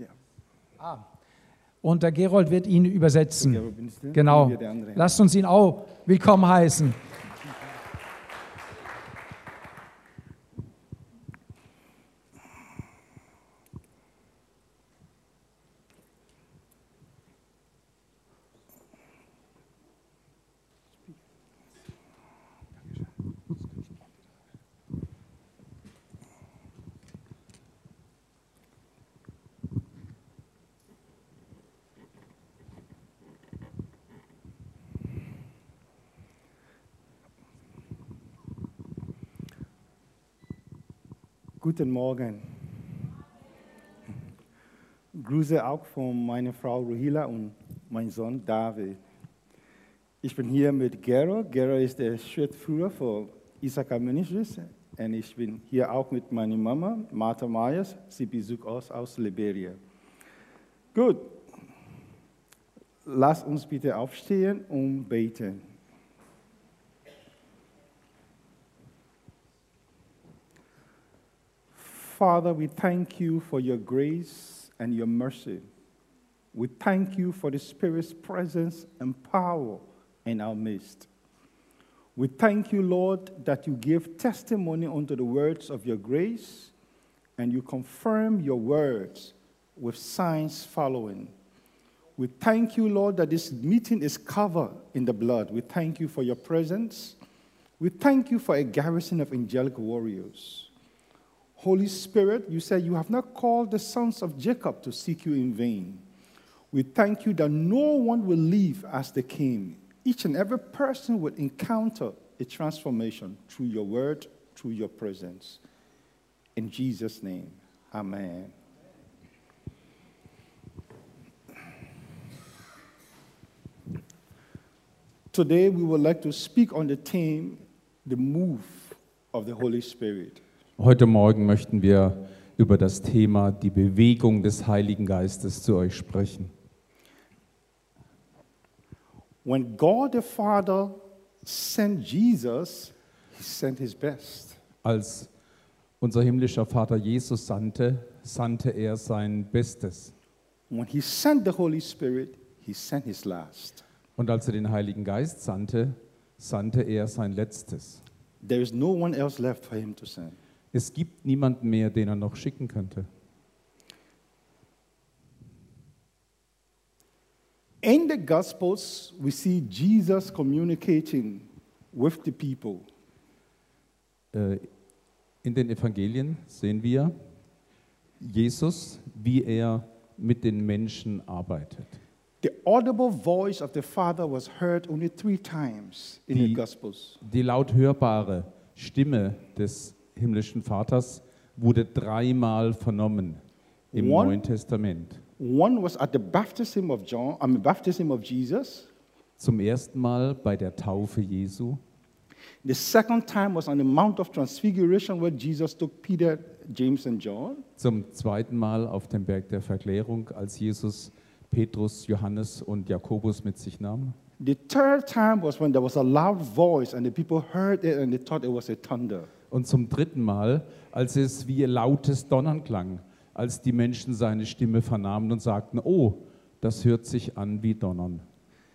Ja. Ah. Und der Gerold wird ihn übersetzen. Genau. Lasst uns ihn auch willkommen heißen. Guten Morgen. Grüße auch von meiner Frau Ruhila und meinem Sohn David. Ich bin hier mit Gero. Gero ist der Schrittführer für Issachar Ministries. Und ich bin hier auch mit meiner Mama, Martha Myers. Sie besucht uns aus Liberia. Gut. Lass uns bitte aufstehen und beten. Father, we thank you for your grace and your mercy. We thank you for the Spirit's presence and power in our midst. We thank you, Lord, that you give testimony unto the words of your grace and you confirm your words with signs following. We thank you, Lord, that this meeting is covered in the blood. We thank you for your presence. We thank you for a garrison of angelic warriors. Holy Spirit, you said you have not called the sons of Jacob to seek you in vain. We thank you that no one will leave as they came. Each and every person will encounter a transformation through your word, through your presence. In Jesus' name, amen. Today, we would like to speak on the theme, the move of the Holy Spirit. Heute Morgen möchten wir über das Thema die Bewegung des Heiligen Geistes zu euch sprechen. When God the Father sent Jesus, he sent his best. Als unser himmlischer Vater Jesus sandte, sandte er sein Bestes. When he sent the Holy Spirit, he sent his last. Und als er den Heiligen Geist sandte, sandte er sein Letztes. There is no one else left for him to send. Es gibt niemanden mehr, den er noch schicken könnte. In the Gospels, we see Jesus communicating with the people. Äh, In den Evangelien sehen wir Jesus, wie er mit den Menschen arbeitet. The audible voice of the Father was heard only three times in the Die- Gospels. Die laut hörbare Stimme des himmlischen Vaters wurde dreimal vernommen im One- Neuen Testament. One was at the baptism of John, I mean, baptism of Jesus. Zum ersten Mal bei der Taufe Jesu. The second time was on the Mount of Transfiguration, where Jesus took Peter, James, and John. Zum zweiten Mal auf dem Berg der Verklärung, als Jesus Petrus, Johannes und Jakobus mit sich nahm. The third time was when there was a loud voice, and the people heard it and they thought it was a thunder. Und zum dritten Mal, als es wie lautes Donnern klang, als die Menschen seine Stimme vernahmen und sagten, oh, das hört sich an wie Donnern.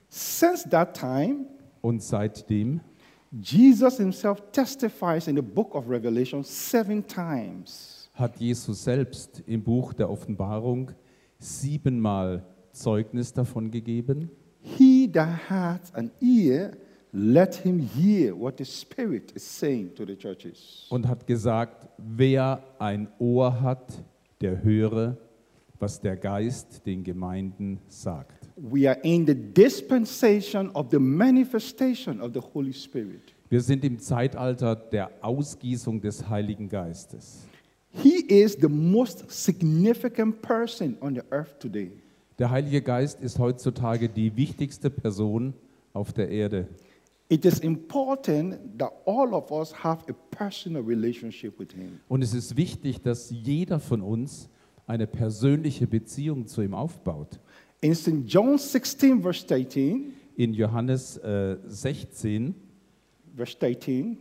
Since that time, Und seitdem Jesus himself testifies in the book of Revelation seven times. hat Jesus selbst im Buch der Offenbarung siebenmal Zeugnis davon gegeben. He that hath an ear, let him hear what the Spirit is saying to the churches. und hat gesagt, wer ein Ohr hat, der höre, was der Geist den Gemeinden sagt. We are in the dispensation of the manifestation of the Holy Spirit. Wir sind im Zeitalter der Ausgießung des Heiligen Geistes. He is the most significant person on the earth today. Der Heilige Geist ist heutzutage die wichtigste Person auf der Erde. It is important that all of us have a personal relationship with Him. Und es ist wichtig, dass jeder von uns eine persönliche Beziehung zu ihm aufbaut. In St. John 16, verse 18, In Johannes äh, 16, verse 18,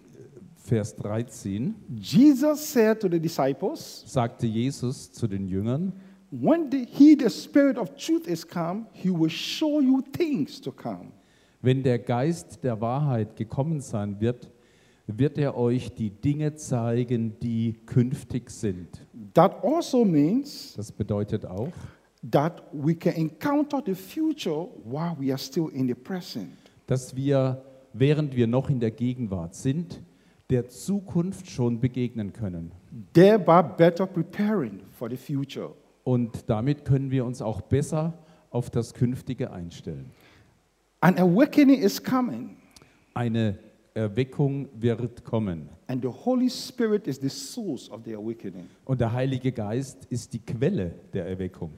Vers 13, Jesus said to the disciples, sagte Jesus zu den Jüngern, When the, he, the Spirit of truth, is come, he will show you things to come. Wenn der Geist der Wahrheit gekommen sein wird, wird er euch die Dinge zeigen, die künftig sind. That also means Das bedeutet auch, that we can encounter the future while we are still in the present. dass wir, während wir noch in der Gegenwart sind, der Zukunft schon begegnen können. thereby better preparing for the future. Und damit können wir uns auch besser auf das Künftige einstellen. An awakening is coming, Eine Erweckung wird kommen. and the Holy Spirit is the source of the awakening. Und der Heilige Geist ist die Quelle der Erweckung.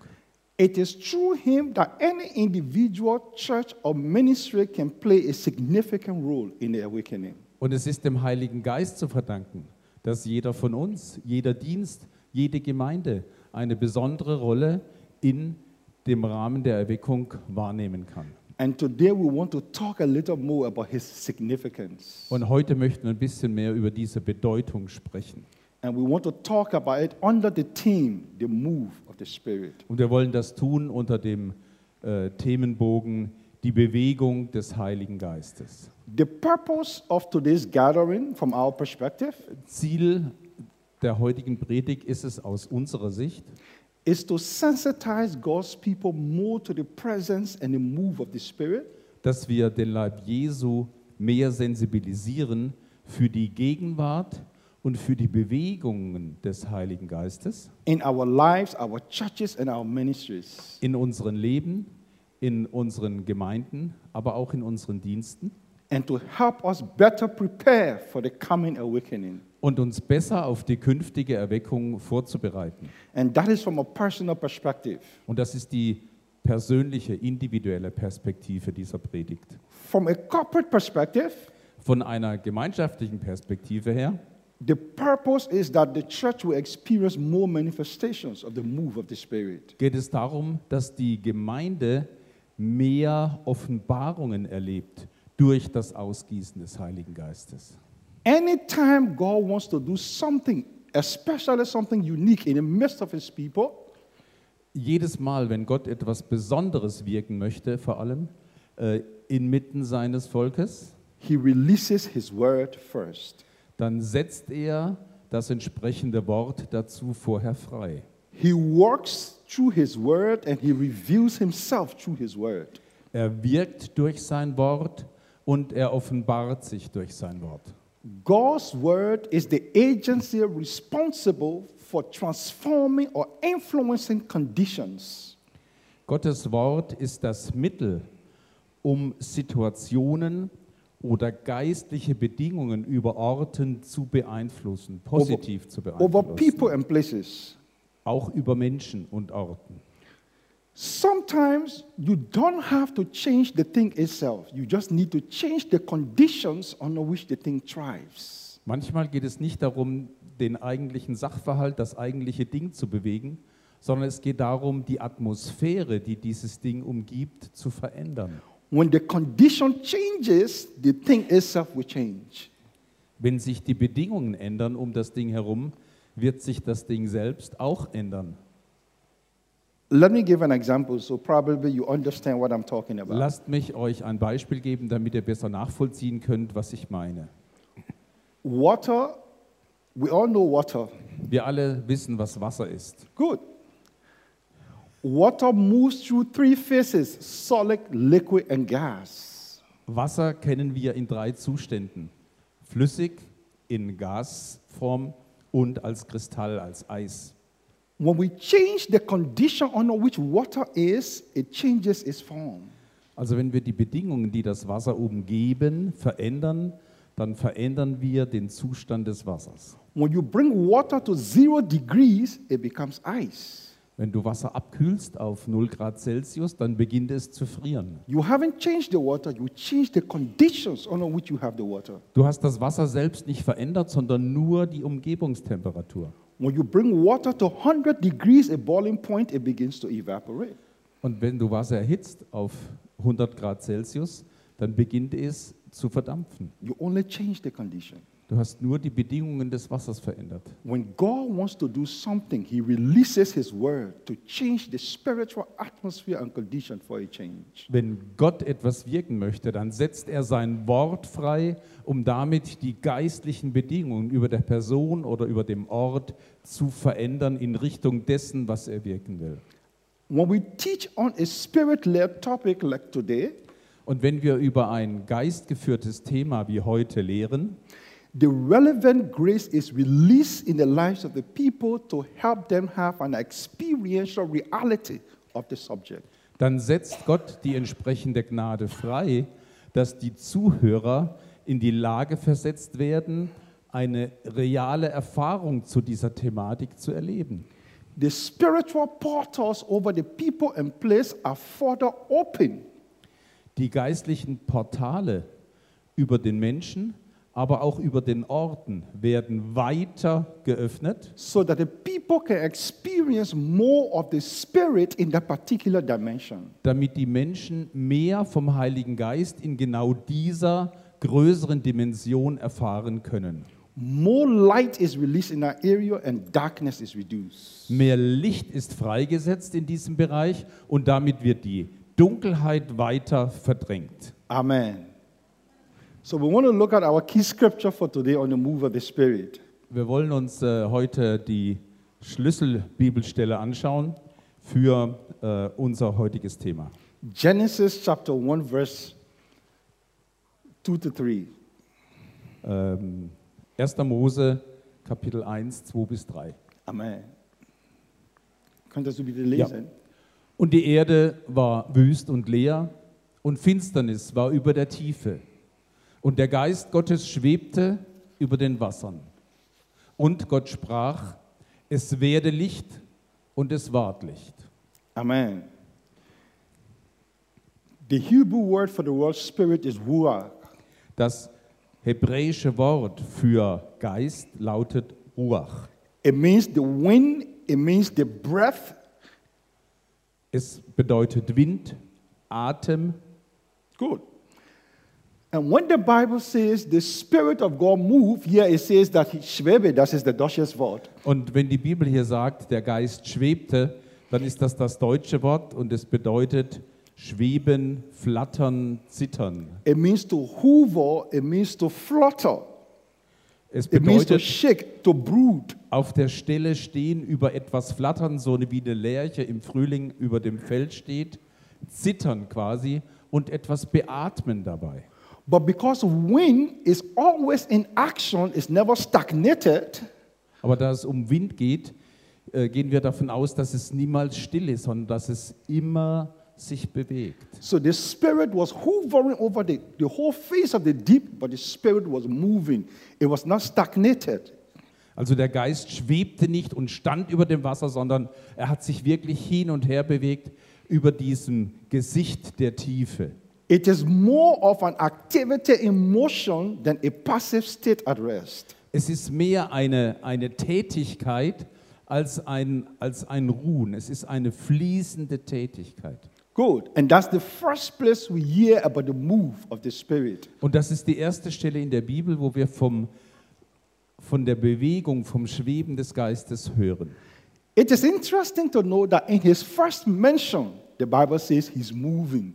It is through him that any individual, church, or ministry can play a significant role in the awakening. Und es ist dem Heiligen Geist zu verdanken, dass jeder von uns, jeder Dienst, jede Gemeinde eine besondere Rolle in dem Rahmen der Erweckung wahrnehmen kann. And today we want to talk a little more about his significance. Und heute möchten wir ein bisschen mehr über diese Bedeutung sprechen. And we want to talk about it under the theme, the move of the Spirit. Und wir wollen das tun unter dem äh, Themenbogen die Bewegung des Heiligen Geistes. The purpose of today's gathering, from our perspective, Ziel der heutigen Predigt ist es aus unserer Sicht, is to sensitize God's people more to the presence and the move of the Spirit. Dass wir den Leib Jesu mehr sensibilisieren für die Gegenwart und für die Bewegungen des Heiligen Geistes. In our lives, our churches, and our ministries. in unserem Leben, in unseren Gemeinden, aber auch in unseren Diensten And to help us better prepare for the coming awakening. und uns besser auf die künftige Erweckung vorzubereiten. And that is from a personal perspective. Und das ist die persönliche, individuelle Perspektive dieser Predigt. From a corporate perspective, Von einer gemeinschaftlichen Perspektive her the purpose is that the church will experience more manifestations of the move of the Spirit. geht es darum, dass die Gemeinde mehr Offenbarungen erlebt durch das Ausgießen des Heiligen Geistes. Anytime God wants to do something, especially something unique in the midst of his people, Jedes Mal, wenn Gott etwas Besonderes wirken möchte, vor allem äh, inmitten seines Volkes, he releases his word first. dann setzt er das entsprechende Wort dazu vorher frei. He works through his word and he reveals himself through his word. Er wirkt durch sein Wort und er offenbart sich durch sein Wort. God's word is the agency responsible for transforming or influencing conditions. Gottes Wort ist das Mittel, um Situationen oder geistliche Bedingungen über Orten zu beeinflussen, positiv zu Over beeinflussen, people and places. auch über Menschen und Orten. Sometimes you don't have to change the thing itself. You just need to change the conditions under which the thing thrives. Manchmal geht es nicht darum, den eigentlichen Sachverhalt, das eigentliche Ding zu bewegen, sondern es geht darum, die Atmosphäre, die dieses Ding umgibt, zu verändern. When the condition changes, the thing itself will change. Wenn sich die Bedingungen ändern um das Ding herum, wird sich das Ding selbst auch ändern. Let me give an example so probably you understand what I'm talking about. Lasst mich euch ein Beispiel geben, damit ihr besser nachvollziehen könnt, was ich meine. Water, we all know water. Wir alle wissen, was Wasser ist. Good. Water moves through three phases solid, liquid, and gas. Wasser kennen wir in drei Zuständen. Flüssig, in Gasform und als Kristall, als Eis. When we change the condition under which water is, it changes its form. Also wenn wir die Bedingungen, die das Wasser umgeben, verändern, dann verändern wir den Zustand des Wassers. When you bring water to zero degrees, it becomes ice. Wenn du Wasser abkühlst auf 0 Grad Celsius, dann beginnt es zu frieren. You haven't changed the water, you changed the conditions under which you have the water. Du hast das Wasser selbst nicht verändert, sondern nur die Umgebungstemperatur. When you bring water to 100 degrees, a boiling point, it begins to evaporate. Und wenn du Wasser erhitzt auf 100 Grad Celsius, dann beginnt es zu verdampfen. You only change the condition. Du hast nur die Bedingungen des Wassers verändert. When God wants to do something, He releases His word to change the spiritual atmosphere and condition for a change. Wenn Gott etwas wirken möchte, dann setzt er sein Wort frei, um damit die geistlichen Bedingungen über der Person oder über dem Ort zu verändern in Richtung dessen, was er wirken will. When we teach on a spirit led topic like today, Und wenn wir über ein geistgeführtes Thema wie heute lehren, the relevant grace is released in the lives of the people to help them have an experiential reality of the subject. dann setzt Gott die entsprechende Gnade frei, dass die Zuhörer in die Lage versetzt werden, eine reale Erfahrung zu dieser Thematik zu erleben. The spiritual portals over the people and place are further open Die geistlichen Portale über den Menschen, aber auch über den Orten werden weiter geöffnet, so that the people can experience more of the Spirit in that particular dimension. damit die Menschen mehr vom Heiligen Geist in genau dieser größeren Dimension erfahren können. More light is released in that area and darkness is reduced. Mehr Licht ist freigesetzt in diesem Bereich und damit wird die Dunkelheit weiter verdrängt. Amen. So we want to look at our key scripture for today on the move of the Spirit. Wir wollen uns äh, heute die Schlüsselbibelstelle anschauen für äh, unser heutiges Thema. Genesis chapter 1, verse 2 to 3. Ähm, 1. Mose, Kapitel 1, 2 bis 3. Amen. Könntest du bitte lesen? Und die Erde war wüst und leer, und Finsternis war über der Tiefe. Und der Geist Gottes schwebte über den Wassern. Und Gott sprach, es werde Licht, und es ward Licht. Amen. The Hebrew word for the word spirit is ruach. Das hebräische Wort für Geist lautet Ruach. It means the wind, it means the breath, Es bedeutet Wind, Atem. Good. And when the Bible says the Spirit of God moved, here it says that he schwebe, das ist der deutsches Wort. Und wenn die Bibel hier sagt, der Geist schwebte, dann ist das das deutsche Wort und es bedeutet schweben, flattern, zittern. It means to hover, it means to flutter, Es it means to bedeutet shake, to brood. auf der Stelle stehen, über etwas flattern, so wie eine Lerche im Frühling über dem Feld steht, zittern quasi und etwas beatmen dabei. But because wind is always in action, it's never stagnated, Aber da es um Wind geht, äh, gehen wir davon aus, dass es niemals still ist, sondern dass es immer sich bewegt. so the Spirit was hovering over the, the whole face of the deep, but the Spirit was moving. It was not stagnated. Also der Geist schwebte nicht und stand über dem Wasser, sondern er hat sich wirklich hin und her bewegt über diesem Gesicht der Tiefe. It is more of an activity in motion than a passive state at rest. Es ist mehr eine, eine Tätigkeit als ein, als ein Ruhen. Es ist eine fließende Tätigkeit. Good. And that's the first place we hear about the move of the Spirit. Und das ist die erste Stelle in der Bibel, wo wir vom, von der Bewegung, vom Schweben des Geistes hören. It is interesting to know that in his first mention, the Bible says he's moving.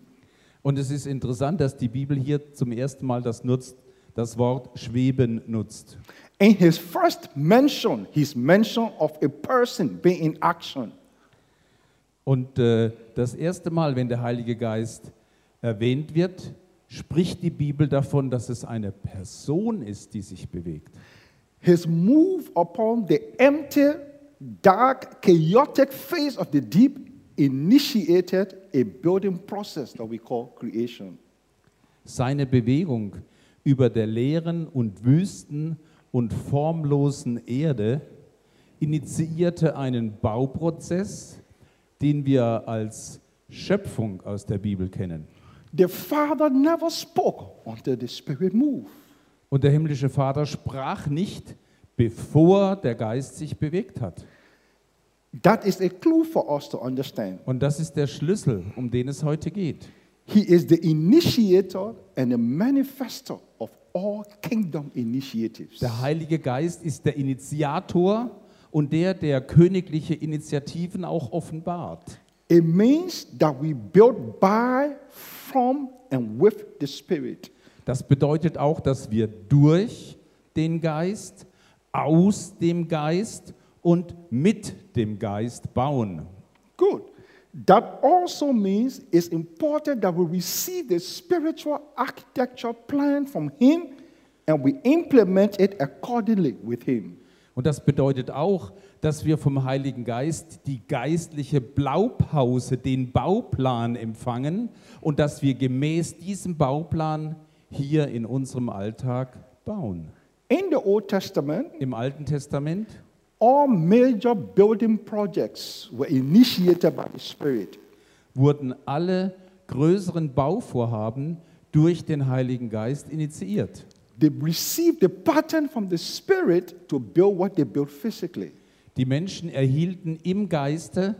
Und es ist interessant, dass die Bibel hier zum ersten Mal das, nutzt, das Wort schweben nutzt. In his first mention, his mention of a person being in action. Und äh, das erste Mal, wenn der Heilige Geist erwähnt wird, spricht die Bibel davon, dass es eine Person ist, die sich bewegt. His move upon the empty, dark, chaotic face of the deep initiated a building process that we call creation. Seine Bewegung über der leeren und wüsten und formlosen Erde initiierte einen Bauprozess, den wir als Schöpfung aus der Bibel kennen. The Father never spoke until the Spirit moved. Und der himmlische Vater sprach nicht, bevor der Geist sich bewegt hat. That is a clue for us to understand. Und das ist der Schlüssel, um den es heute geht. He is the initiator and the manifestor of all kingdom initiatives. Der Heilige Geist ist der Initiator und der, der königliche Initiativen auch offenbart. It means that we build by, from, and with the Spirit. Das bedeutet auch, dass wir durch den Geist, aus dem Geist und mit dem Geist bauen. Good. That also means it's important that we receive the spiritual architecture plan from Him and we implement it accordingly with Him. Und das bedeutet auch, dass wir vom Heiligen Geist die geistliche Blaupause, den Bauplan empfangen und dass wir gemäß diesem Bauplan hier in unserem Alltag bauen. In the Old Testament, Im Alten Testament all major building projects were initiated by the Spirit. wurden alle größeren Bauvorhaben durch den Heiligen Geist initiiert. They received the pattern from the Spirit to build what they built physically. Die Menschen erhielten im Geiste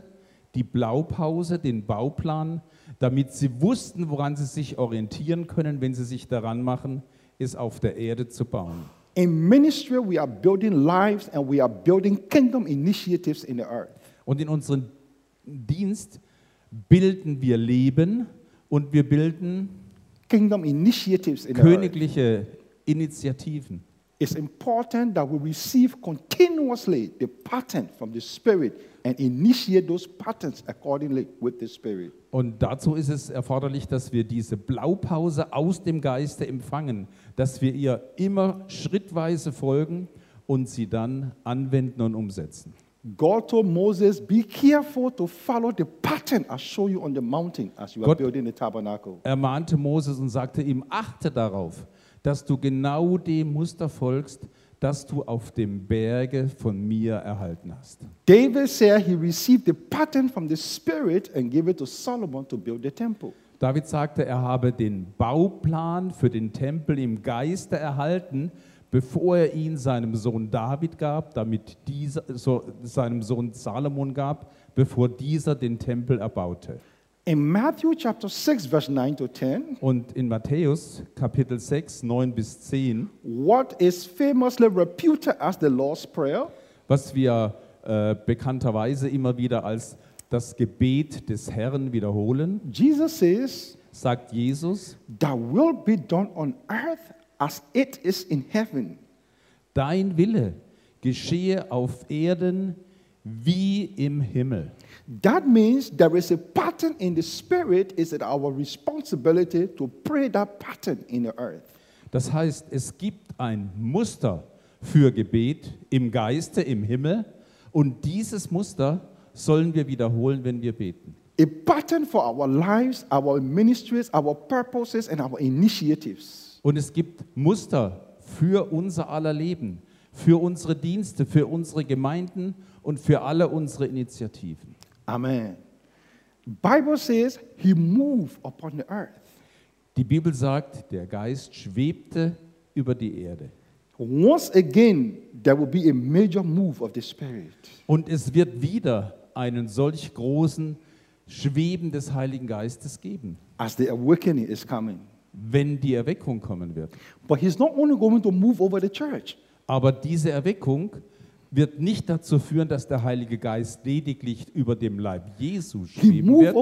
die Blaupause, den Bauplan, damit sie wussten, woran sie sich orientieren können, wenn sie sich daran machen, es auf der Erde zu bauen. In ministry, we are building lives and we are building kingdom initiatives in the earth. Und in unserem Dienst bilden wir Leben und wir bilden Kingdom initiatives in the earth. königliche Initiativen. It's important that we receive continuously the pattern from the Spirit and initiate those patterns accordingly with the Spirit. Und dazu ist es erforderlich, dass wir diese Blaupause aus dem Geiste empfangen, dass wir ihr immer schrittweise folgen und sie dann anwenden und umsetzen. God told Moses, Be careful to follow the pattern I show you on the mountain as you are Gott- building the tabernacle. Er mahnte Moses und sagte ihm, achte darauf, dass du genau dem Muster folgst, das du auf dem Berge von mir erhalten hast. David said he received the pattern from the Spirit and gave it to Solomon to build the temple. David sagte, er habe den Bauplan für den Tempel im Geiste erhalten, bevor er ihn seinem Sohn David gab, damit dieser, so, seinem Sohn Salomon gab, bevor dieser den Tempel erbaute. In Matthew chapter 6, verse 9 to 10, Und in Matthäus Kapitel 6, 9 bis 10, what is famously reputed as the Lord's Prayer, was wir äh, bekannterweise immer wieder als das Gebet des Herrn wiederholen, Jesus says, sagt Jesus, Thy will be done on earth as it is in heaven. dein Wille geschehe auf Erden wie im Himmel. That means there is a pattern in the spirit. Is it our responsibility to pray that pattern in the earth? Das heißt, es gibt ein Muster für Gebet im Geiste, im Himmel und dieses Muster sollen wir wiederholen, wenn wir beten. A pattern for our lives, our ministries, our purposes, and our initiatives. Und es gibt Muster für unser aller Leben, für unsere Dienste, für unsere Gemeinden und für alle unsere Initiativen. Amen. Bible says he moved upon the earth. Die Bibel sagt, der Geist schwebte über die Erde. Once again, there will be a major move of the spirit. Und es wird wieder einen solch großen Schweben des Heiligen Geistes geben, as the awakening is coming. wenn die Erweckung kommen wird. But he's not only going to move over the church, Aber diese Erweckung wird nicht dazu führen, dass der Heilige Geist lediglich über dem Leib Jesu schweben wird.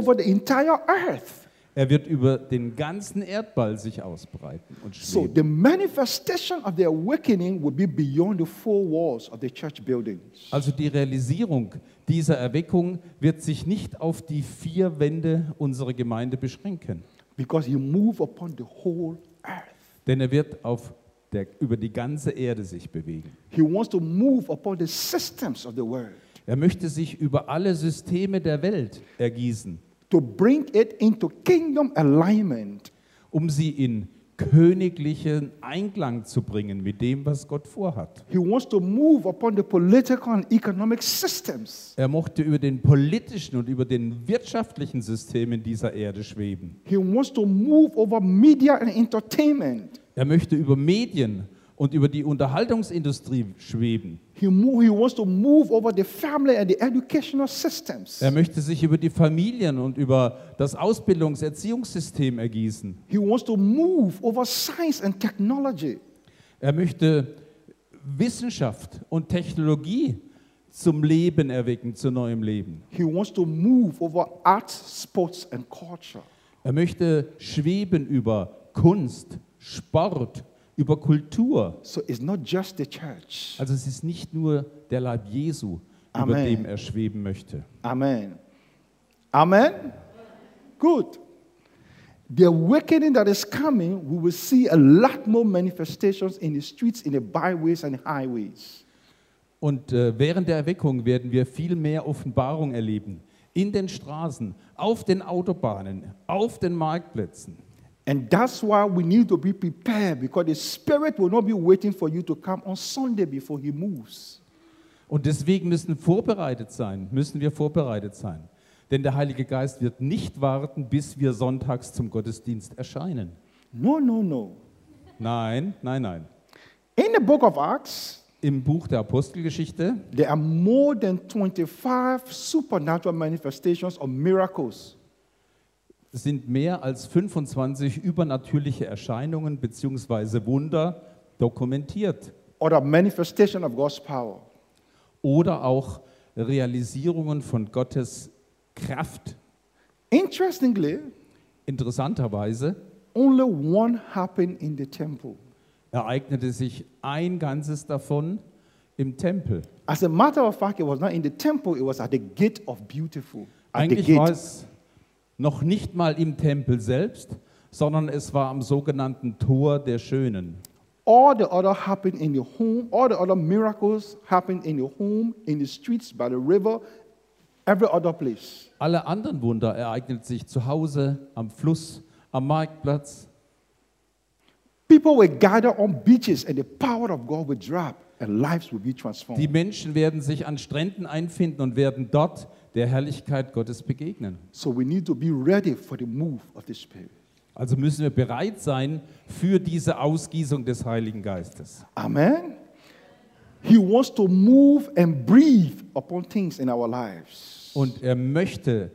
Er wird über den ganzen Erdball sich ausbreiten und So schweben. the manifestation of the awakening will be beyond the four walls of the church buildings. Also die Realisierung dieser Erweckung wird sich nicht auf die vier Wände unserer Gemeinde beschränken, Because he moved upon the whole earth. denn er wird auf der, über die ganze Erde sich bewegen. He wants to move upon the systems of the world Er möchte sich über alle Systeme der Welt ergießen, to bring it into kingdom alignment. um sie in königlichen Einklang zu bringen mit dem, was Gott vorhat. He wants to move upon the political and economic systems. Er mochte über den politischen und über den wirtschaftlichen Systemen dieser Erde schweben. He wants to move over media and entertainment. Er möchte über Medien und über die Unterhaltungsindustrie schweben. He, mo- he wants to move over the family and the educational systems. Er möchte sich über die Familien und über das Ausbildungs-, Erziehungssystem ergießen. He wants to move over science and technology. Er möchte Wissenschaft und Technologie zum Leben erwecken, zu neuem Leben. He wants to move over arts, sports, and culture. Er möchte schweben über Kunst, Sport, über Kultur. So it's not just the church. Also es ist nicht nur der Leib Jesu, über Amen. dem er schweben möchte. Amen. Amen. Good. The awakening that is coming, we will see a lot more manifestations in the streets, in the byways, and highways. Und äh, während der Erweckung werden wir viel mehr Offenbarung erleben. In den Straßen, auf den Autobahnen, auf den Marktplätzen. And that's why we need to be prepared because the Spirit will not be waiting for you to come on Sunday before He moves. Und deswegen müssen vorbereitet sein, müssen wir vorbereitet sein. Denn der Heilige Geist wird nicht warten, bis wir sonntags zum Gottesdienst erscheinen. No, no, no. Nein, nein, nein. In the book of Acts, Im Buch der Apostelgeschichte there are more than 25 supernatural manifestations of miracles. Sind mehr als 25 übernatürliche Erscheinungen bzw. Wunder dokumentiert the manifestation of God's power. oder auch Realisierungen von Gottes Kraft. Interestingly, Interessanterweise only one happened in the temple. ereignete sich ein ganzes davon im Tempel. As a matter of fact, it was not in the temple, it was at the gate of beautiful. At the Eigentlich war gate. es noch nicht mal im Tempel selbst, sondern es war am sogenannten Tor der Schönen. All the other happened in the home, all the other miracles happened in the home, in the streets, by the river, every other place. Alle anderen Wunder ereigneten sich zu Hause, am Fluss, am Marktplatz. People were gathered on beaches and the power of God would drop and lives would be transformed. Die Menschen werden sich an Stränden einfinden und werden dort der Herrlichkeit Gottes begegnen. So we need to be ready for the move of the Spirit. Also müssen wir bereit sein für diese Ausgießung des Heiligen Geistes. Amen. He wants to move and breathe upon things in our lives. Und er möchte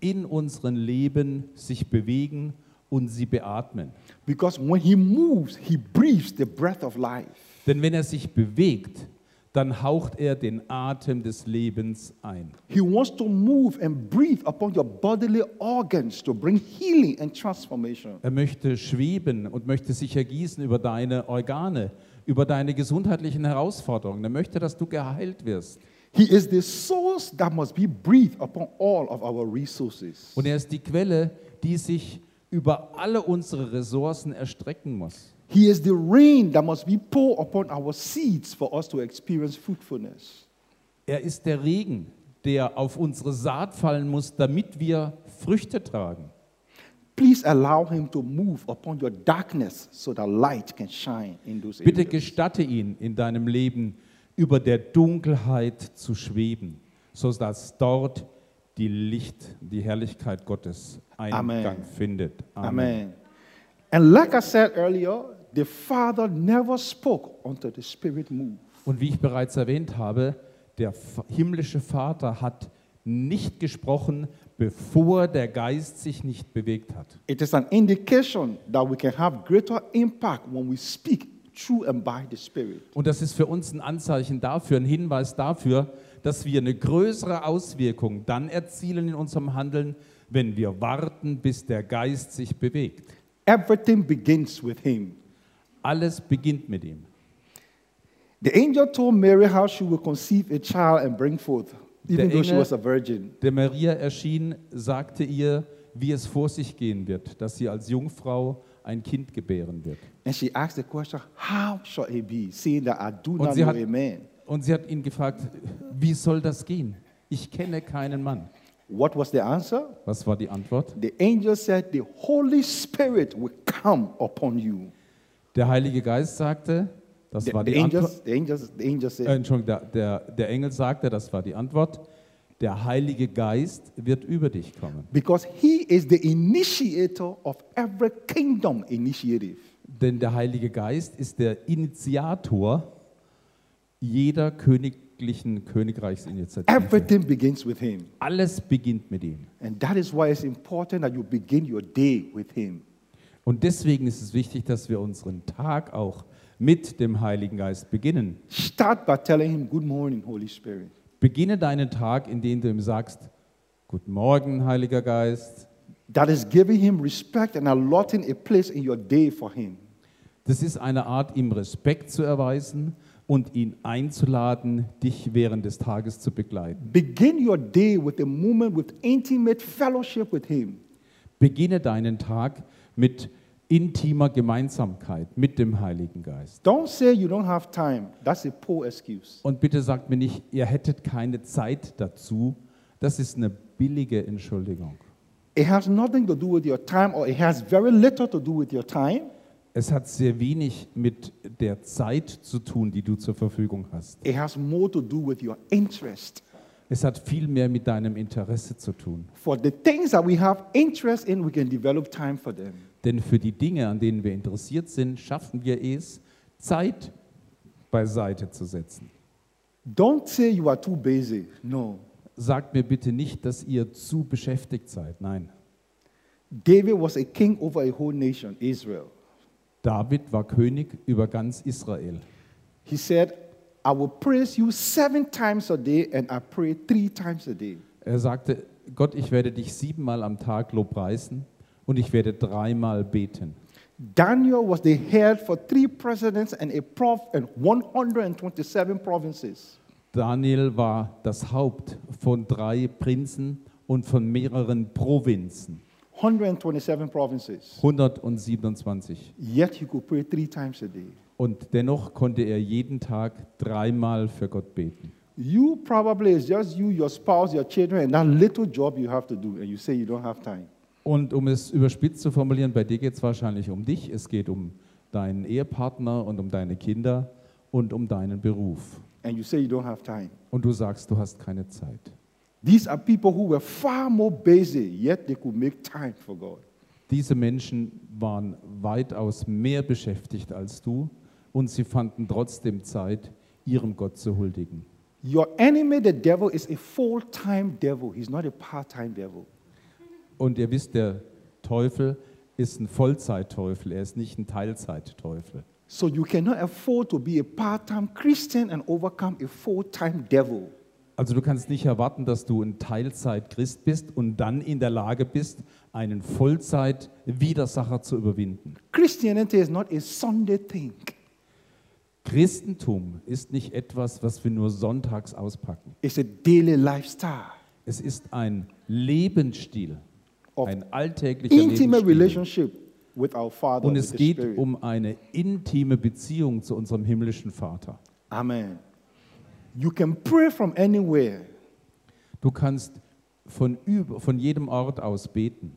in unseren Leben sich bewegen und sie beatmen. Because when he moves, he breathes the breath of life. Denn wenn er sich bewegt, dann haucht er den Atem des Lebens ein. He wants to move and breathe upon your bodily organs to bring healing and transformation. Er möchte schweben und möchte sich ergießen über deine Organe, über deine gesundheitlichen Herausforderungen. Er möchte, dass du geheilt wirst. He is the source that must be breathed upon all of our resources. Und er ist die Quelle, die sich über alle unsere Ressourcen erstrecken muss. He is the rain that must be poured upon our seeds for us to experience fruitfulness. Er ist der Regen, der auf unsere Saat fallen muss, damit wir Früchte tragen. Please allow him to move upon your darkness so that light can shine in those Bitte areas. gestatte ihn in deinem Leben über der Dunkelheit zu schweben, sodass dort die Licht, die Herrlichkeit Gottes Eingang Amen. findet. Amen. And like I said earlier, the Father never spoke until the Spirit moved. Und wie ich bereits erwähnt habe, der himmlische Vater hat nicht gesprochen, bevor der Geist sich nicht bewegt hat. It is an indication that we can have greater impact when we speak through and by the Spirit. Und das ist für uns ein Anzeichen dafür, ein Hinweis dafür, dass wir eine größere Auswirkung dann erzielen in unserem Handeln, wenn wir warten, bis der Geist sich bewegt. Everything begins with Him. Alles beginnt mit ihm. The angel told Mary how she will conceive a child and bring forth, even Der though she Engel- was a virgin. Der Maria erschien, sagte ihr, wie es vor sich gehen wird, dass sie als Jungfrau ein Kind gebären wird. And she asked the question, How shall it be, seeing that I do Und not sie know hat- a man? Und sie hat ihn gefragt, wie soll das gehen? Ich kenne keinen Mann. What was the answer? Was war die Antwort? The angel said, The Holy Spirit will come upon you. Der Heilige Geist sagte, das The, war die Antwort. Entschuldigung, der, der, der Engel sagte, das war die Antwort. Der Heilige Geist wird über dich kommen. because he is the initiator of every kingdom initiative. Denn der Heilige Geist ist der Initiator jeder königlichen Königreichsinitiative. Everything begins with Him. Alles beginnt mit ihm. And that is why it's important that you begin your day with Him. Und deswegen ist es wichtig, dass wir unseren Tag auch mit dem Heiligen Geist beginnen. Start by telling Him, Good morning, Holy Spirit. Beginne deinen Tag, indem du ihm sagst, Guten Morgen, Heiliger Geist. That is giving Him respect and allotting a place in your day for Him. Das ist eine Art, ihm Respekt zu erweisen und ihn einzuladen, dich während des Tages zu begleiten. Begin your day with a moment with intimate fellowship with Him. Beginne deinen Tag mit intimer Gemeinsamkeit mit dem Heiligen Geist. Don't say you don't have time. That's a poor excuse. Und bitte sagt mir nicht, ihr hättet keine Zeit dazu. Das ist eine billige Entschuldigung. It has nothing to do with your time, or it has very little to do with your time. Es hat sehr wenig mit der Zeit zu tun, die du zur Verfügung hast. It has more to do with your interest. Es hat viel mehr mit deinem Interesse zu tun. For the things that we have interest in, we can develop time for them. Denn für die Dinge, an denen wir interessiert sind, schaffen wir es, Zeit beiseite zu setzen. Don't say you are too busy. No. Sagt mir bitte nicht, dass ihr zu beschäftigt seid. Nein. David was a king over a whole nation, Israel. David war König über ganz Israel. He said, I will praise you seven times a day, and I pray three times a day. Er sagte, Gott, ich werde dich siebenmal am Tag lobpreisen und ich werde dreimal beten. Daniel was the head for three presidents and a prof and 127 provinces. Daniel war das Haupt von drei Prinzen und von mehreren Provinzen. 127 provinces. 127. Yet he could pray three times a day. Und dennoch konnte er jeden Tag dreimal für Gott beten. You probably, it's just you, your spouse, your children, and that little job you have to do, and you say you don't have time. Und um es überspitzt zu formulieren, bei dir geht es wahrscheinlich um dich, es geht um deinen Ehepartner und um deine Kinder und um deinen Beruf. And you say you don't have time. Und du sagst, du hast keine Zeit. These are people who were far more busy, yet they could make time for God. Diese Menschen waren weitaus mehr beschäftigt als du und sie fanden trotzdem Zeit, ihrem Gott zu huldigen. Your enemy, the devil, is a full time devil. He's not a part time devil. Und ihr wisst, der Teufel ist ein Vollzeitteufel, er ist nicht ein Teilzeitteufel. So you cannot afford to be a part time Christian and overcome a full time devil. Also du kannst nicht erwarten, dass du ein Teilzeit-Christ bist und dann in der Lage bist, einen Vollzeit-Widersacher zu überwinden. Christianity is not a Sunday thing. Christentum ist nicht etwas, was wir nur sonntags auspacken. It's a daily lifestyle Es ist ein Lebensstil, of ein alltäglicher intimate relationship with our Father. Und es geht Spirit. um eine intime Beziehung zu unserem himmlischen Vater. Amen. You can pray from anywhere. Du kannst von, über, von jedem Ort aus beten.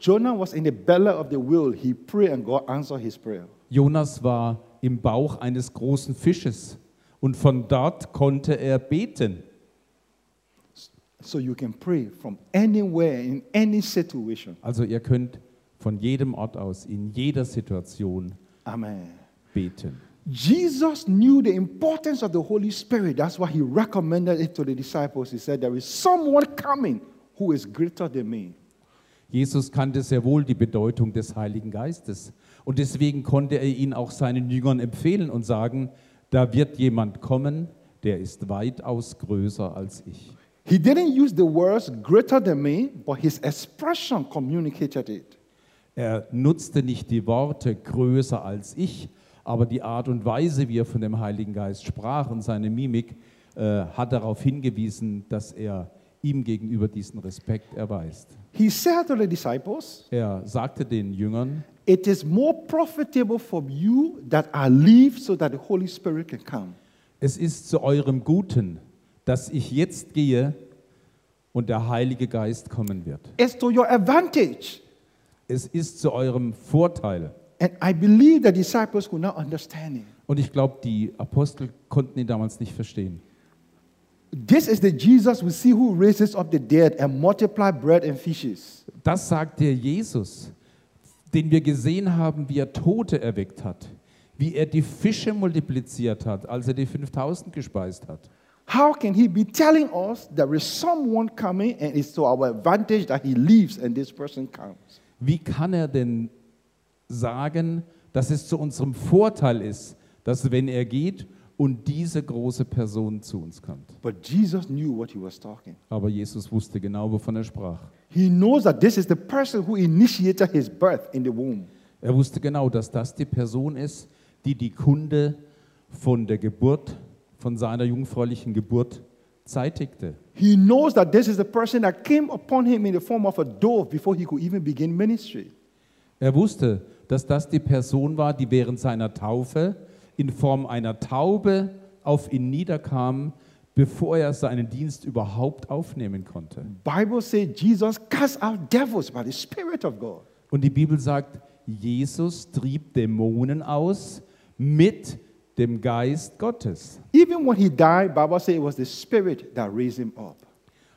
Jonah was in the belly of the whale. He prayed and God answered his prayer. Jonas war im Bauch eines großen Fisches und von dort konnte er beten. So you can pray from anywhere in any situation. Also ihr könnt von jedem Ort aus, in jeder Situation Amen. beten. Jesus knew the importance of the Holy Spirit. That's why he recommended it to the disciples. He said, There is someone coming who is greater than me. Jesus kannte sehr wohl die Bedeutung des Heiligen Geistes und deswegen konnte er ihn auch seinen Jüngern empfehlen und sagen, da wird jemand kommen, der ist weitaus größer als ich. He didn't use the words greater than me, but his expression communicated it. Er nutzte nicht die Worte größer als ich, aber die Art und Weise, wie er von dem Heiligen Geist sprach und seine Mimik äh, hat darauf hingewiesen, dass er ihm gegenüber diesen Respekt erweist. He said to the disciples, Er sagte den Jüngern, It is more profitable for you that I leave so that the Holy Spirit can come. es ist zu eurem Guten, dass ich jetzt gehe und der Heilige Geist kommen wird. It's to your advantage. Es ist zu eurem Vorteil. And I believe the disciples could not understand it. Und ich glaube, die Apostel konnten ihn damals nicht verstehen. This is the Jesus we see who raises up the dead and multiply bread and fishes. Das sagt der Jesus, den wir gesehen haben, wie er Tote erweckt hat, wie er die Fische multipliziert hat, als er die 5000 gespeist hat. How can he be telling us there is someone coming and it's to our advantage that he leaves and this person comes? Wie kann er denn sagen, dass es zu unserem Vorteil ist, dass wenn er geht und diese große Person zu uns kommt? But Jesus knew what he was talking. Aber Jesus wusste genau, wovon er sprach. He knows that this is the person who initiated his birth in the womb. Er wusste genau, dass das die Person ist, die die Kunde von der Geburt, von seiner jungfräulichen Geburt zeitigte. He knows that this is the person that came upon him in the form of a dove before he could even begin ministry. Er wusste, dass das die Person war, die während seiner Taufe in Form einer Taube auf ihn niederkam, bevor er seinen Dienst überhaupt aufnehmen konnte. Bible says Jesus cast out devils by the Spirit of God. Und die Bibel sagt, Jesus trieb Dämonen aus mit dem Geist Gottes. Even when he died, Bible says it was the Spirit that raised him up.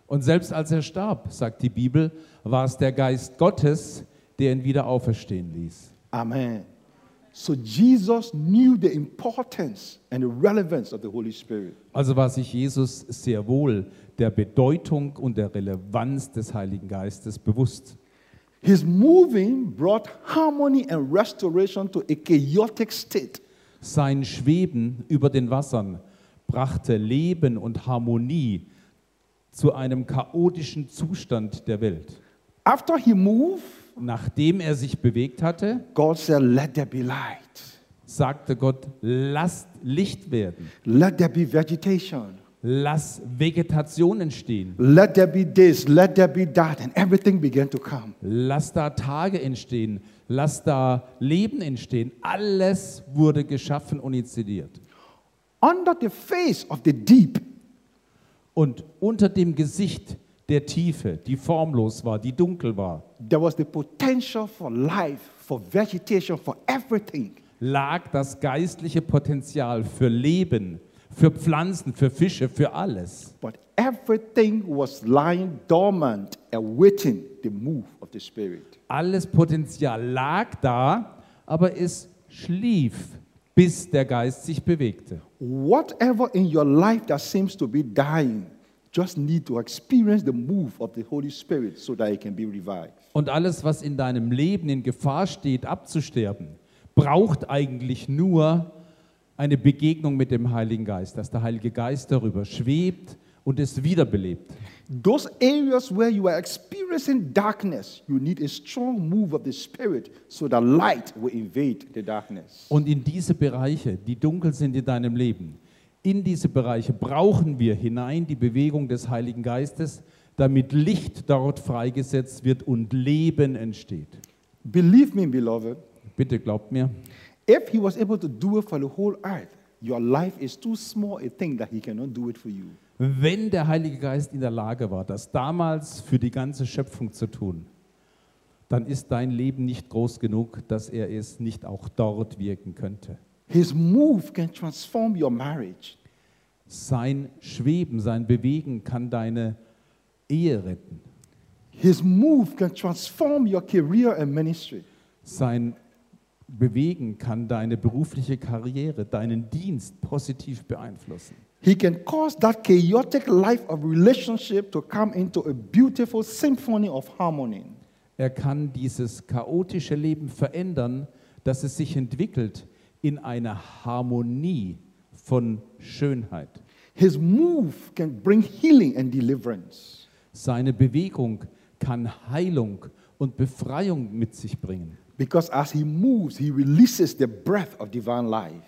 Und selbst als er starb, sagt die Bibel, war es der Geist Gottes, der ihn wieder auferstehen ließ. Amen. So Jesus knew the importance and the relevance of the Holy Spirit. Also war sich Jesus sehr wohl der Bedeutung und der Relevanz des Heiligen Geistes bewusst. His moving brought harmony and restoration to a chaotic state. Sein Schweben über den Wassern brachte Leben und Harmonie zu einem chaotischen Zustand der Welt. After he moved, Nachdem er sich bewegt hatte, God said, Let there be light. sagte Gott, lasst Licht werden, Let there be vegetation. lass Vegetation entstehen, Let there be this, let there be that. And everything began to come. lass da Tage entstehen, lass da Leben entstehen. Alles wurde geschaffen und inszeniert. Under the face of the deep, Und unter dem Gesicht der Tiefe, die formlos war, die dunkel war, there was the potential for life, for vegetation, for everything. lag das geistliche Potenzial für Leben, für Pflanzen, für Fische, für alles. But everything was lying dormant, awaiting the move of the Spirit. Alles Potenzial lag da, aber es schlief, bis der Geist sich bewegte. Whatever in your life that seems to be dying, just need to experience the move of the Holy Spirit so that it can be revived. Und alles, was in deinem Leben in Gefahr steht, abzusterben, braucht eigentlich nur eine Begegnung mit dem Heiligen Geist, dass der Heilige Geist darüber schwebt und es wiederbelebt. Those areas where you are experiencing darkness, you need a strong move of the Spirit so that light will invade the darkness. Und in diese Bereiche, die dunkel sind in deinem Leben, in diese Bereiche brauchen wir hinein die Bewegung des Heiligen Geistes, damit Licht dort freigesetzt wird und Leben entsteht. Believe me, beloved, Bitte glaubt mir, if He was able to do it for the whole earth, your life is too small a thing that He cannot do it for you. Wenn der Heilige Geist in der Lage war, das damals für die ganze Schöpfung zu tun, dann ist dein Leben nicht groß genug, dass er es nicht auch dort wirken könnte. His move can transform your marriage. Sein Schweben, sein Bewegen kann deine Ehe retten. His move can transform your career and ministry. Sein Bewegen kann deine berufliche Karriere, deinen Dienst positiv beeinflussen. He can cause that chaotic life of relationship to come into a beautiful symphony of harmony. Er kann dieses chaotische Leben verändern, dass es sich entwickelt in eine Harmonie von Schönheit. His move can bring healing and deliverance. Seine Bewegung kann Heilung und Befreiung mit sich bringen. Because as he moves, he releases the breath of divine life.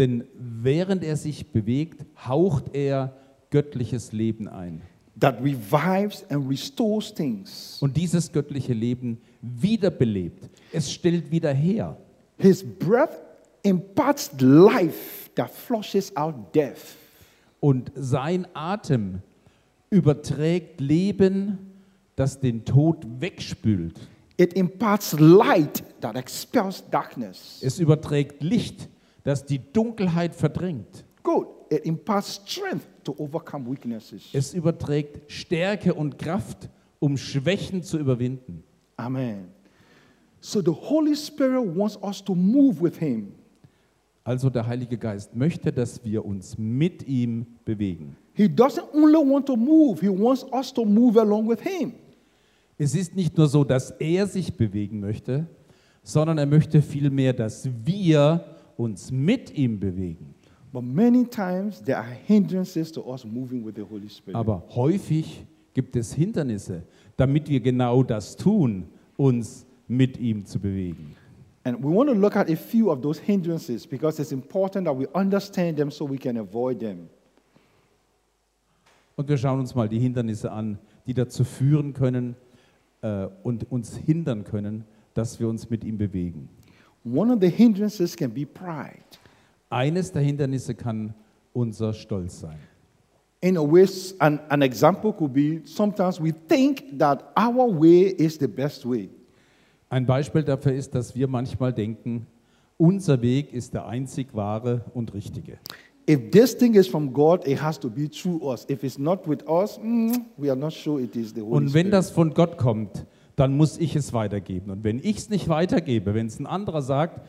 Denn während er sich bewegt, haucht er göttliches Leben ein. that revives and restores things. Und dieses göttliche Leben wiederbelebt. Es stellt wieder her. His breath imparts life that flushes out death. Und sein Atem überträgt Leben, das den Tod wegspült. It imparts light that expels darkness. Es überträgt Licht, das die Dunkelheit verdrängt. Good. It imparts strength to overcome weaknesses. Es überträgt Stärke und Kraft, um Schwächen zu überwinden. Amen. So the Holy Spirit wants us to move with Him. Also der Heilige Geist möchte, dass wir uns mit ihm bewegen. He doesn't only want to move, He wants us to move along with Him. Es ist nicht nur so, dass er sich bewegen möchte, sondern er möchte vielmehr, dass wir uns mit ihm bewegen. But many times there are hindrances to us moving with the Holy Spirit. Aber häufig gibt es Hindernisse, damit wir genau das tun, uns mit ihm zu bewegen. And we want to look at a few of those hindrances because it's important that we understand them so we can avoid them. Und wir schauen uns mal die Hindernisse an, die dazu führen können äh, und uns hindern können, dass wir uns mit ihm bewegen. One of the hindrances can be pride. Eines der Hindernisse kann unser Stolz sein. In a way, an, an example could be sometimes we think that our way is the best way. Ein Beispiel dafür ist, dass wir manchmal denken, unser Weg ist der einzig wahre und richtige. If this thing is from God, it has to be through us. If it's not with us, mm, we are not sure it is the Holy Und wenn Spirit. das von Gott kommt, dann muss ich es weitergeben. Und wenn ich es nicht weitergebe, wenn es ein anderer sagt,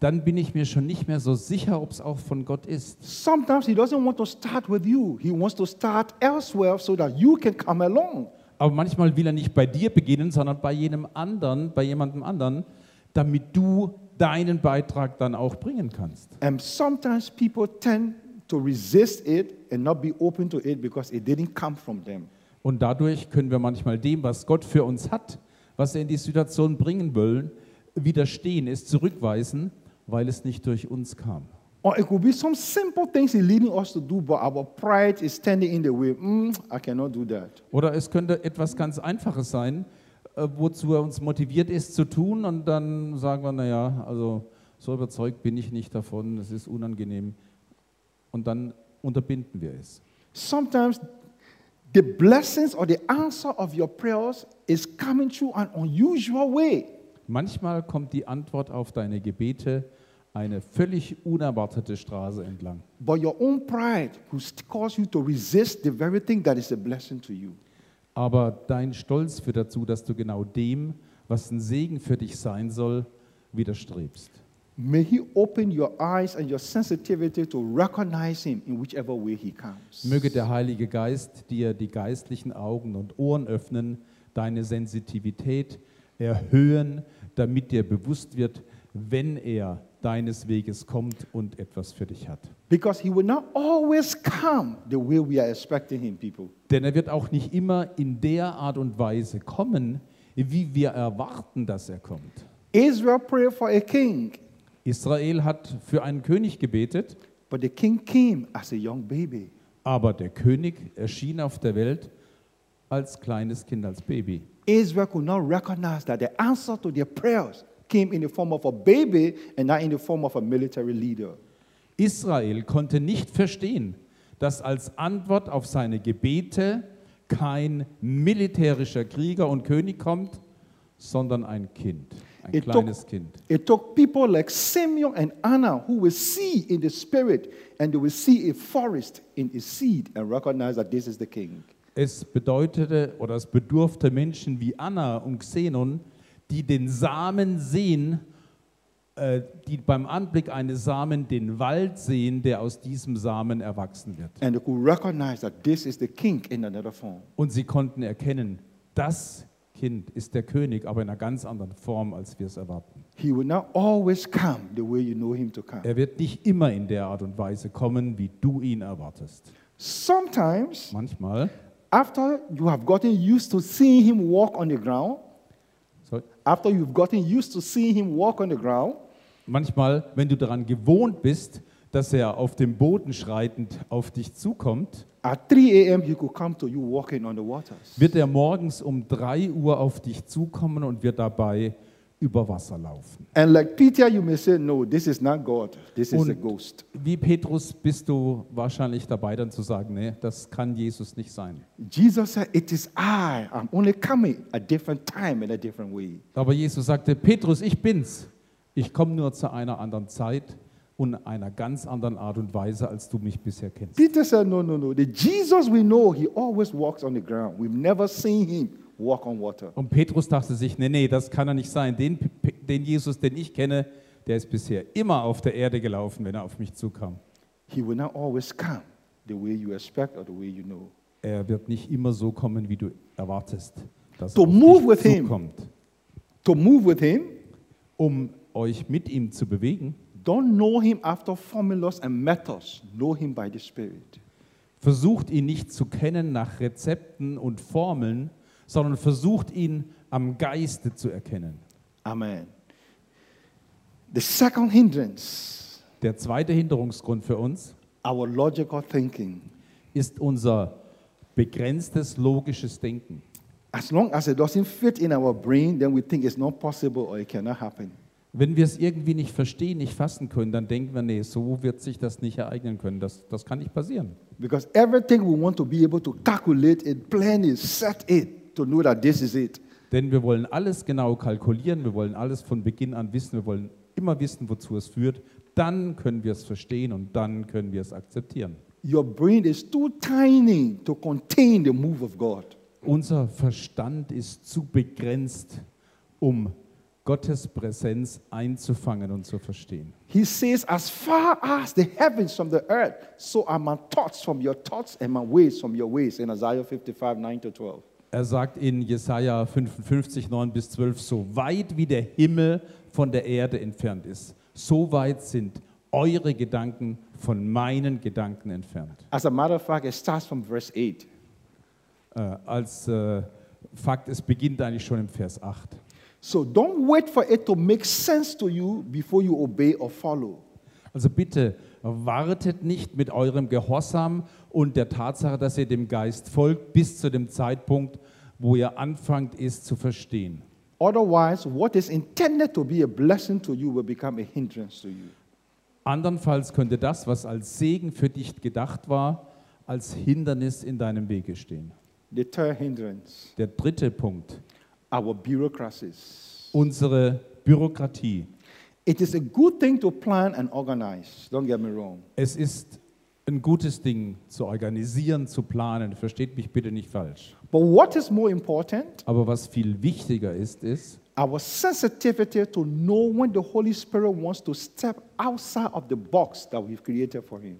dann bin ich mir schon nicht mehr so sicher, ob es auch von Gott ist. Sometimes He doesn't want to start with you. He wants to start elsewhere so that you can come along. Aber manchmal will er nicht bei dir beginnen, sondern bei jenem anderen, bei jemandem anderen, damit du deinen Beitrag dann auch bringen kannst. And sometimes people tend to resist it and not be open to it because it didn't come from them. Und dadurch können wir manchmal dem, was Gott für uns hat, was er in die Situation bringen will, widerstehen, es zurückweisen, weil es nicht durch uns kam. Or it could be some simple things He's leading us to do, but our pride is standing in the way. Mm, I cannot do that. Oder es könnte etwas ganz Einfaches sein, äh, wozu er uns motiviert ist zu tun und dann sagen wir, naja, also so überzeugt bin ich nicht davon, es ist unangenehm. Und dann unterbinden wir es. Sometimes the blessings or the answer of your prayers is coming through an unusual way. Manchmal kommt die Antwort auf deine Gebete eine völlig unerwartete Straße entlang. But your own pride st- cause you to resist the very thing that is a blessing to you. Aber dein Stolz führt dazu, dass du genau dem, was ein Segen für dich sein soll, widerstrebst. May He open your eyes and your sensitivity to recognize Him in whichever way He comes. Möge der Heilige Geist dir die geistlichen Augen und Ohren öffnen, deine Sensitivität erhöhen, damit dir bewusst wird, wenn er deines Weges kommt und etwas für dich hat. Because He will not always come the way we are expecting Him, people. Denn er wird auch nicht immer in der Art und Weise kommen, wie wir erwarten, dass er kommt. Israel prayed for a king, Israel hat für einen König gebetet, but the king came as a young baby. aber der König erschien auf der Welt als kleines Kind, als Baby. Israel could not recognize that the answer to their prayers came in the form of a baby and not in the form of a military leader. Israel konnte nicht verstehen, dass als Antwort auf seine Gebete kein militärischer Krieger und König kommt, sondern ein Kind, ein It took, kleines Kind. it took people like Simeon and Anna who will see in the spirit and they will see a forest in a seed and recognize that this is the king. Es bedeutete oder es bedurfte Menschen wie Anna und Xenon, die den Samen sehen, äh, die beim Anblick eines Samen den Wald sehen, der aus diesem Samen erwachsen wird. And they could recognize that this is the king in another form. Und sie konnten erkennen, das Kind ist der König, aber in einer ganz anderen Form, als wir es erwarten. He will not always come the way you know him to come. Er wird nicht immer in der Art und Weise kommen, wie du ihn erwartest. Sometimes, Manchmal, after you have gotten used to seeing him walk on the ground, so, after you've gotten used to seeing him walk on the ground, manchmal, wenn du daran gewohnt bist, dass er auf dem Boden schreitend auf dich zukommt, at 3 a.m., he could come to you walking on the waters. wird er morgens um 3 Uhr auf dich zukommen und wird dabei über Wasser laufen. And like Peter, you may say, No, this is not God, this is a Und- ghost. Wie Petrus bist du wahrscheinlich dabei, dann zu sagen, nee, das kann Jesus nicht sein. Jesus said, It is I. I'm only coming a different time in a different way. Aber Jesus sagte, Petrus, ich bin's. Ich komme nur zu einer anderen Zeit und einer ganz anderen Art und Weise, als du mich bisher kennst. Peter said, No, no, no. The Jesus we know, he always walks on the ground. We've never seen him walk on water. Und Petrus dachte sich, nee, nee, das kann er nicht sein. Den, den Jesus, den ich kenne, der ist bisher immer auf der Erde gelaufen, wenn er auf mich zukam. He will not always come the way you expect or the way you know. Er wird nicht immer so kommen, wie du erwartest, dass To er auf move dich with him. zukommt. To move with Him, Um euch mit ihm zu bewegen, don't know Him after formulas and methods. Know Him by the Spirit. versucht ihn nicht zu kennen nach Rezepten und Formeln, sondern versucht ihn am Geiste zu erkennen. Amen. The second hindrance, Der zweite Hinderungsgrund für uns our logical thinking. ist unser begrenztes logisches Denken. As long as it doesn't fit in our brain, then we think it's not possible or it cannot happen. Wenn wir es irgendwie nicht verstehen, nicht fassen können, dann denken wir, nee, so wird sich das nicht ereignen können. Das, das kann nicht passieren. Because everything we want to be able to calculate it, plan it, set it to know that this is it. Denn wir wollen alles genau kalkulieren, wir wollen alles von Beginn an wissen, wir wollen immer wissen, wozu es führt. Dann können wir es verstehen und dann können wir es akzeptieren. Your brain is too tiny to contain the move of God. Unser Verstand ist zu begrenzt, um Gottes Präsenz einzufangen und zu verstehen. He says, As far as the heavens from the earth, so are my thoughts from your thoughts and my ways from your ways. In Isaiah 55, 9 to 12. Er sagt in Jesaja 55, 9 bis 12, so weit wie der Himmel von der Erde entfernt ist, so weit sind eure Gedanken von meinen Gedanken entfernt. As a matter of fact, it starts from verse 8. Äh, als äh, Fakt, es beginnt eigentlich schon im Vers 8. So don't wait for it to make sense to you before you obey or follow. Also bitte wartet nicht mit eurem Gehorsam und der Tatsache, dass ihr dem Geist folgt, bis zu dem Zeitpunkt, wo ihr anfangt, es zu verstehen. Otherwise, what is intended to be a blessing to you will become a hindrance to you. Andernfalls könnte das, was als Segen für dich gedacht war, als Hindernis in deinem Wege stehen. The third hindrance, Der dritte Punkt, our bureaucracies. unsere Bürokratie. It is a good thing to plan and organize, don't get me wrong. Es ist ein gutes Ding zu organisieren, zu planen. Versteht mich bitte nicht falsch. But what is more important? Aber was viel wichtiger ist, ist Our sensitivity to know when the Holy Spirit wants to step outside of the box that we've created for Him.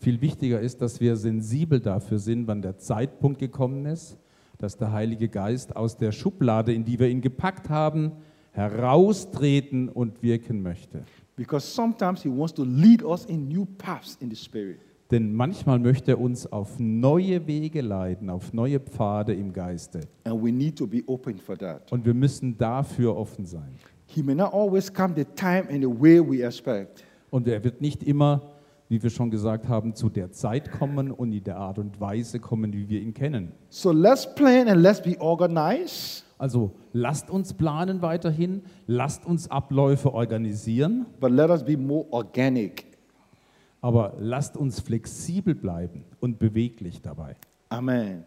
Viel wichtiger ist, dass wir sensibel dafür sind, wann der Zeitpunkt gekommen ist, dass der Heilige Geist aus der Schublade, in die wir ihn gepackt haben, heraustreten und wirken möchte. Because sometimes He wants to lead us in new paths in the Spirit. Denn manchmal möchte er uns auf neue Wege leiten, auf neue Pfade im Geiste. And we need to be open for that. Und wir müssen dafür offen sein. He may not always come the time and the way we expect. Und er wird nicht immer, wie wir schon gesagt haben, zu der Zeit kommen und in der Art und Weise kommen, wie wir ihn kennen. So let's plan and let's be organized, Also lasst uns planen weiterhin, lasst uns Abläufe organisieren, but let us be more organic. aber lasst uns flexibel bleiben und beweglich dabei. Amen.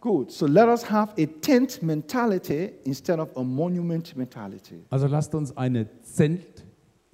Good. So let us have a tent mentality instead of a monument mentality. Also lasst uns eine Zelt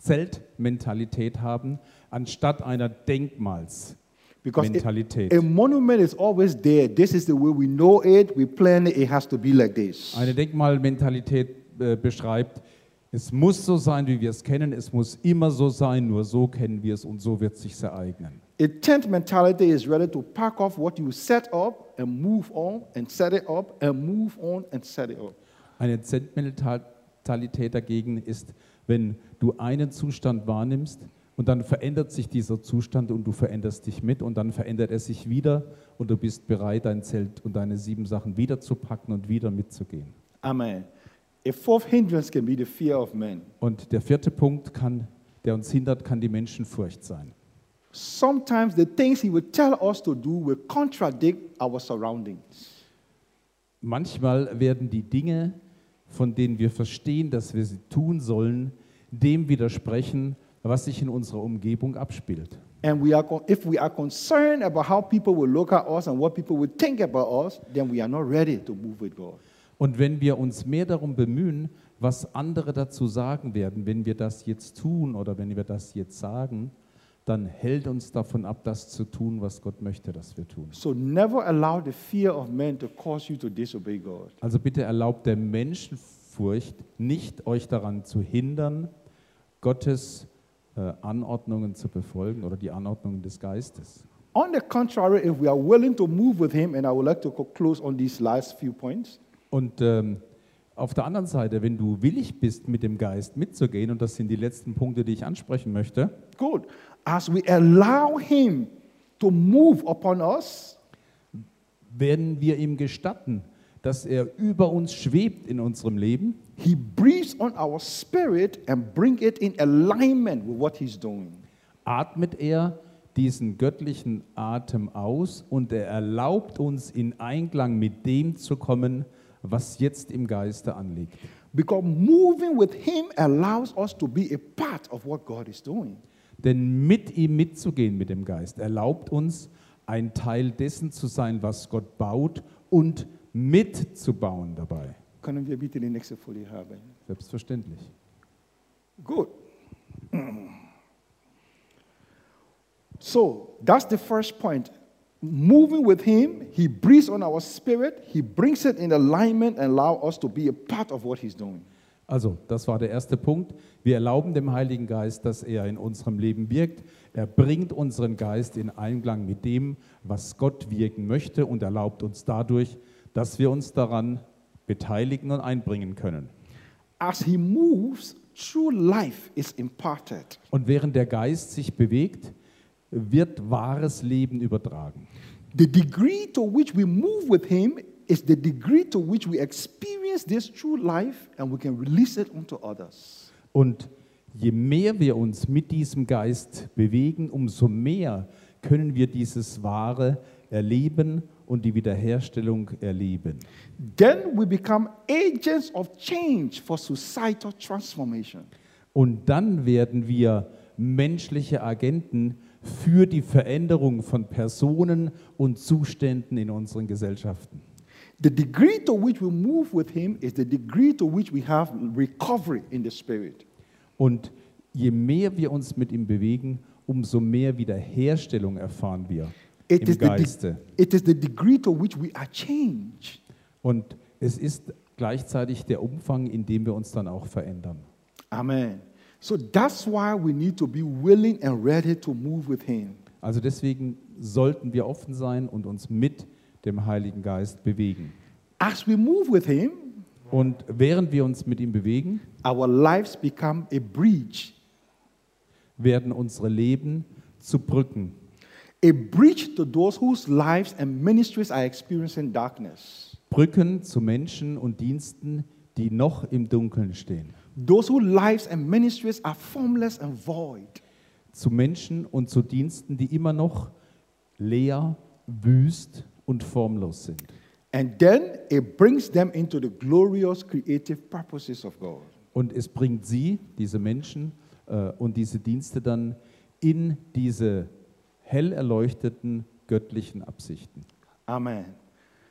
Zeltmentalität haben, anstatt einer Because Denkmalsmentalität. a, a monument is always there. This is the way we know it, we plan it, it has to be like this. Eine Denkmalmentalität äh, beschreibt, es muss so sein, wie wir es kennen, es muss immer so sein, nur so kennen wir es und so wird es sich ereignen. A tent mentality is ready to pack off what you set up and move on and set it up and move on and set it up. Eine Zeltmentalität dagegen ist, wenn du einen Zustand wahrnimmst und dann verändert sich dieser Zustand und du veränderst dich mit und dann verändert er sich wieder und du bist bereit, dein Zelt und deine sieben Sachen wieder zu packen und wieder mitzugehen. Amen. A fourth hindrance can be the fear of men. Und der vierte Punkt, kann, der uns hindert, kann die Menschenfurcht sein. Sometimes the things he will tell us to do will contradict our surroundings. Manchmal werden die Dinge, von denen wir verstehen, dass wir sie tun sollen, dem widersprechen, was sich in unserer Umgebung abspielt. And we are, if we are concerned about how people will look at us and what people will think about us, then we are not ready to move with God. Und wenn wir uns mehr darum bemühen, was andere dazu sagen werden, wenn wir das jetzt tun oder wenn wir das jetzt sagen, dann hält uns davon ab, das zu tun, was Gott möchte, dass wir tun. So never allow the fear of men to cause you to disobey God. Also bitte erlaubt der Furcht nicht euch daran zu hindern, Gottes Anordnungen zu befolgen oder die Anordnungen des Geistes. On the contrary, if we are willing to move with Him, and I would like to close on these last few points, Und ähm, auf der anderen Seite, wenn du willig bist, mit dem Geist mitzugehen, und das sind die letzten Punkte, die ich ansprechen möchte, good. As we allow Him to move upon us, werden wir ihm gestatten, dass er über uns schwebt in unserem Leben. He breathes on our spirit and bring it in alignment with what He's doing. atmet er diesen göttlichen Atem aus und er erlaubt uns in Einklang mit dem zu kommen, was jetzt im Geiste anliegt. Because moving with Him allows us to be a part of what God is doing. Denn mit ihm mitzugehen mit dem Geist erlaubt uns, ein Teil dessen zu sein, was Gott baut und mitzubauen dabei. Können wir bitte die nächste Folie haben? Selbstverständlich. Good. So that's the first point. Moving with Him, He breathes on our spirit, He brings it in alignment and allow us to be a part of what He's doing. Also, das war der erste Punkt. Wir erlauben dem Heiligen Geist, dass er in unserem Leben wirkt. Er bringt unseren Geist in Einklang mit dem, was Gott wirken möchte und erlaubt uns dadurch, dass wir uns daran beteiligen und einbringen können. As He moves, true life is imparted. Und während der Geist sich bewegt, wird wahres Leben übertragen. The degree to which we move with Him is the degree to which we experience this true life and we can release it onto others. Und je mehr wir uns mit diesem Geist bewegen, umso mehr können wir dieses Wahre erleben und die Wiederherstellung erleben. Then we become agents of change for societal transformation. Und dann werden wir menschliche Agenten für die Veränderung von Personen und Zuständen in unseren Gesellschaften. The degree to which we move with Him is the degree to which we have recovery in the Spirit. Und je mehr wir uns mit ihm bewegen, umso mehr Wiederherstellung erfahren wir It im is, the de- Geiste. it is the degree to which we are changed. Und es ist gleichzeitig der Umfang, in dem wir uns dann auch verändern. Amen. So that's why we need to be willing and ready to move with Him. Also deswegen sollten wir offen sein und uns mit dem Heiligen Geist bewegen. As we move with Him, Und während wir uns mit ihm bewegen, our lives become a bridge, werden unsere Leben zu Brücken. A bridge to those whose lives and ministries are experiencing darkness, Brücken zu Menschen und Diensten, die noch im Dunkeln stehen. those whose lives and ministries are formless and void. Zu Menschen und zu Diensten, die immer noch leer, wüst und formlos sind. And then it brings them into the glorious creative purposes of God. Und es bringt sie, diese Menschen äh, und diese Dienste dann in diese hell erleuchteten göttlichen Absichten. Amen.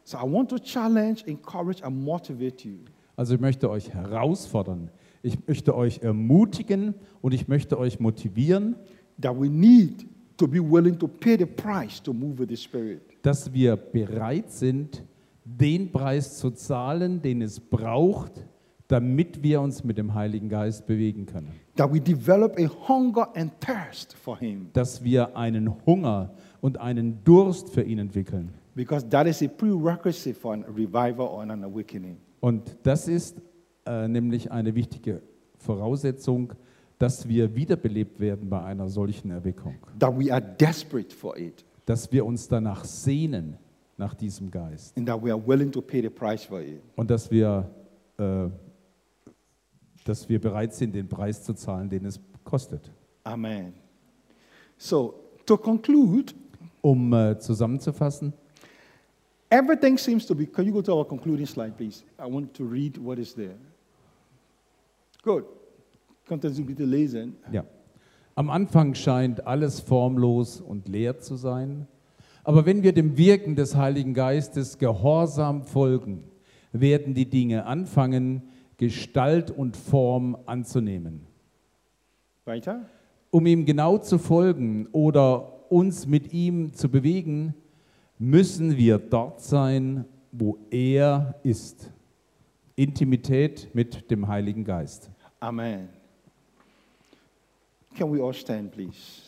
So I want to challenge, encourage, and motivate you Also ich möchte euch herausfordern, ich möchte euch ermutigen und ich möchte euch motivieren, that we need to be willing to pay the price to move with the Spirit. dass wir bereit sind, den Preis zu zahlen, den es braucht, damit wir uns mit dem Heiligen Geist bewegen können. That we develop a hunger and thirst for Him. Dass wir einen Hunger und einen Durst für ihn entwickeln. Because that is a prerequisite for a revival or an awakening. Und das ist äh, nämlich eine wichtige Voraussetzung, dass wir wiederbelebt werden bei einer solchen Erweckung. That we are desperate for it. Dass wir uns danach sehnen, nach diesem Geist. And that we are willing to pay the price for it. Und dass wir, äh, dass wir bereit sind, den Preis zu zahlen, den es kostet. Amen. So, to conclude, Um äh, zusammenzufassen, everything seems to be. Can you go to our concluding slide, please? I want to read what is there. Good. Könnten Sie bitte lesen? ja. Am Anfang scheint alles formlos und leer zu sein. Aber wenn wir dem Wirken des Heiligen Geistes gehorsam folgen, werden die Dinge anfangen, Gestalt und Form anzunehmen. Weiter. Um ihm genau zu folgen oder uns mit ihm zu bewegen, müssen wir dort sein, wo er ist. Intimität mit dem Heiligen Geist. Amen. Can we all stand, please?